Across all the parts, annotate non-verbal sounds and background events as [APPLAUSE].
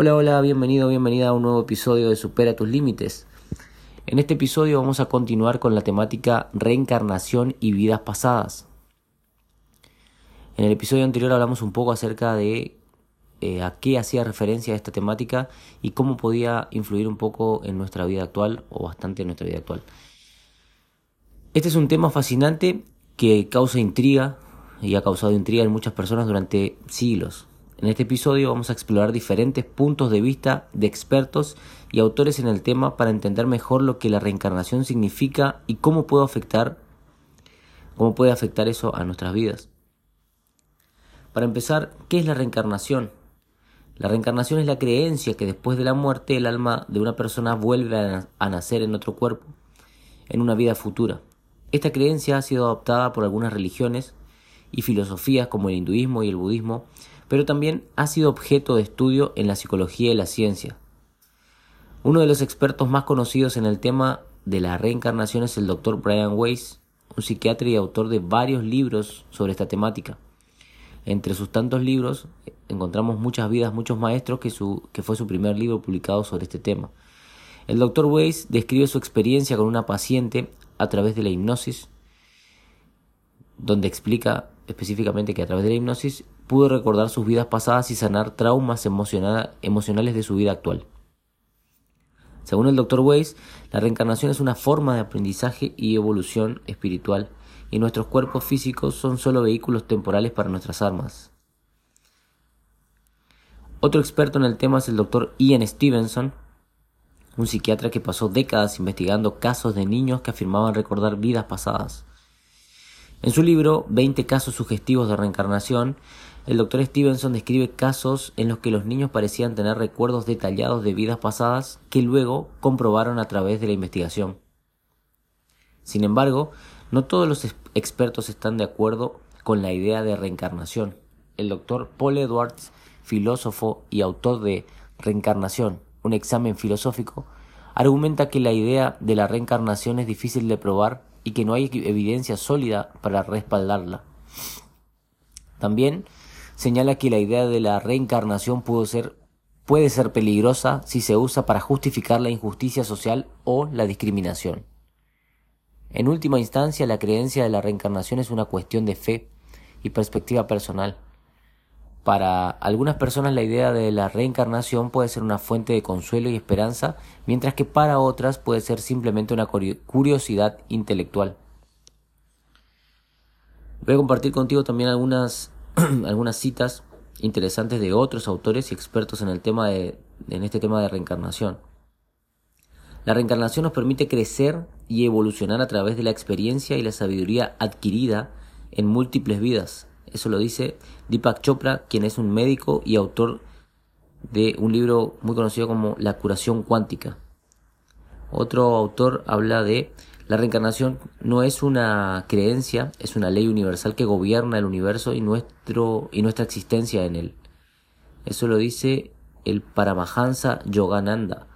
Hola, hola, bienvenido, bienvenida a un nuevo episodio de Supera tus Límites. En este episodio vamos a continuar con la temática reencarnación y vidas pasadas. En el episodio anterior hablamos un poco acerca de eh, a qué hacía referencia esta temática y cómo podía influir un poco en nuestra vida actual o bastante en nuestra vida actual. Este es un tema fascinante que causa intriga y ha causado intriga en muchas personas durante siglos. En este episodio vamos a explorar diferentes puntos de vista de expertos y autores en el tema para entender mejor lo que la reencarnación significa y cómo puede afectar cómo puede afectar eso a nuestras vidas. Para empezar, ¿qué es la reencarnación? La reencarnación es la creencia que después de la muerte el alma de una persona vuelve a nacer en otro cuerpo, en una vida futura. Esta creencia ha sido adoptada por algunas religiones y filosofías como el hinduismo y el budismo pero también ha sido objeto de estudio en la psicología y la ciencia. Uno de los expertos más conocidos en el tema de la reencarnación es el Dr. Brian Weiss, un psiquiatra y autor de varios libros sobre esta temática. Entre sus tantos libros encontramos Muchas vidas, muchos maestros, que, fue su primer libro publicado sobre este tema. El Dr. Weiss describe su experiencia con una paciente a través de la hipnosis, donde explica específicamente que a través de la hipnosis pudo recordar sus vidas pasadas y sanar traumas emocionales de su vida actual. Según el Dr. Weiss, la reencarnación es una forma de aprendizaje y evolución espiritual, y nuestros cuerpos físicos son solo vehículos temporales para nuestras armas. Otro experto en el tema es el Dr. Ian Stevenson, un psiquiatra que pasó décadas investigando casos de niños que afirmaban recordar vidas pasadas. En su libro 20 casos sugestivos de reencarnación, el doctor Stevenson describe casos en los que los niños parecían tener recuerdos detallados de vidas pasadas que luego comprobaron a través de la investigación. Sin embargo, no todos los expertos están de acuerdo con la idea de reencarnación. El doctor Paul Edwards, filósofo y autor de Reencarnación, un examen filosófico, argumenta que la idea de la reencarnación es difícil de probar y que no hay evidencia sólida para respaldarla. También señala que la idea de la reencarnación puede ser, peligrosa si se usa para justificar la injusticia social o la discriminación. En última instancia, la creencia de la reencarnación es una cuestión de fe y perspectiva personal. Para algunas personas la idea de la reencarnación puede ser una fuente de consuelo y esperanza, mientras que para otras puede ser simplemente una curiosidad intelectual. Voy a compartir contigo también algunas, [CLEARS THROAT] algunas citas interesantes de otros autores y expertos en el tema de, en este tema de reencarnación. La reencarnación nos permite crecer y evolucionar a través de la experiencia y la sabiduría adquirida en múltiples vidas, eso lo dice Deepak Chopra, quien es un médico y autor de un libro muy conocido como La curación cuántica. Otro autor habla de la reencarnación no es una creencia, es una ley universal que gobierna el universo y, nuestro, y nuestra existencia en él. Eso lo dice el Paramahansa Yogananda,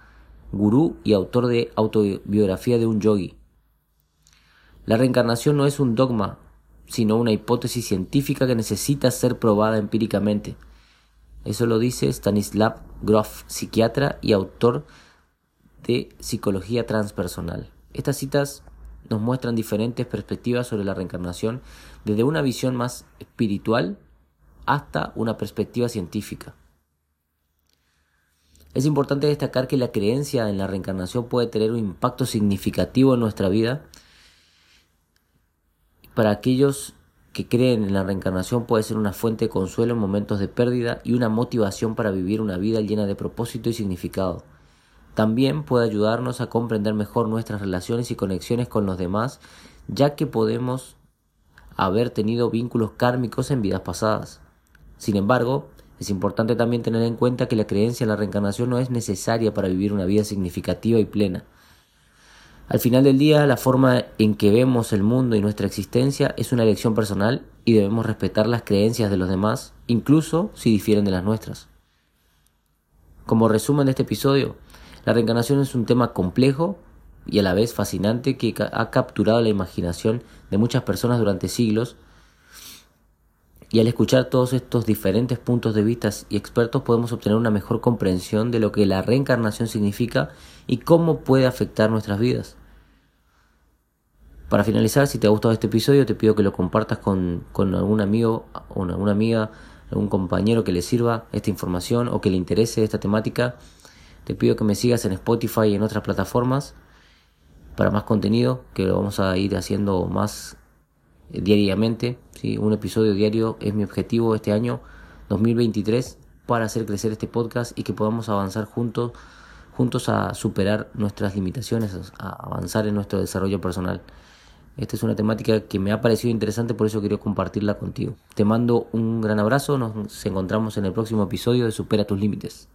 gurú y autor de autobiografía de un yogi. La reencarnación no es un dogma, sino una hipótesis científica que necesita ser probada empíricamente. Eso lo dice Stanislav Grof, psiquiatra y autor de Psicología Transpersonal. Estas citas nos muestran diferentes perspectivas sobre la reencarnación, desde una visión más espiritual hasta una perspectiva científica. Es importante destacar que la creencia en la reencarnación puede tener un impacto significativo en nuestra vida para aquellos que creen en la reencarnación puede ser una fuente de consuelo en momentos de pérdida y una motivación para vivir una vida llena de propósito y significado. También puede ayudarnos a comprender mejor nuestras relaciones y conexiones con los demás, ya que podemos haber tenido vínculos kármicos en vidas pasadas. Sin embargo, es importante también tener en cuenta que la creencia en la reencarnación no es necesaria para vivir una vida significativa y plena. Al final del día, la forma en que vemos el mundo y nuestra existencia es una elección personal y debemos respetar las creencias de los demás, incluso si difieren de las nuestras. Como resumen de este episodio, la reencarnación es un tema complejo y a la vez fascinante que ha capturado la imaginación de muchas personas durante siglos Y al escuchar todos estos diferentes puntos de vista y expertos podemos obtener una mejor comprensión de lo que la reencarnación significa y cómo puede afectar nuestras vidas. Para finalizar, si te ha gustado este episodio, te pido que lo compartas con, algún amigo o alguna amiga, algún compañero que le sirva esta información o que le interese esta temática. Te pido que me sigas en Spotify y en otras plataformas para más contenido, que lo vamos a ir haciendo más eh, diariamente. Un episodio diario es mi objetivo este año 2023 para hacer crecer este podcast y que podamos avanzar juntos, juntos a superar nuestras limitaciones, a avanzar en nuestro desarrollo personal. Esta es una temática que me ha parecido interesante, por eso quería compartirla contigo. Te mando un gran abrazo, nos encontramos en el próximo episodio de Supera tus Límites.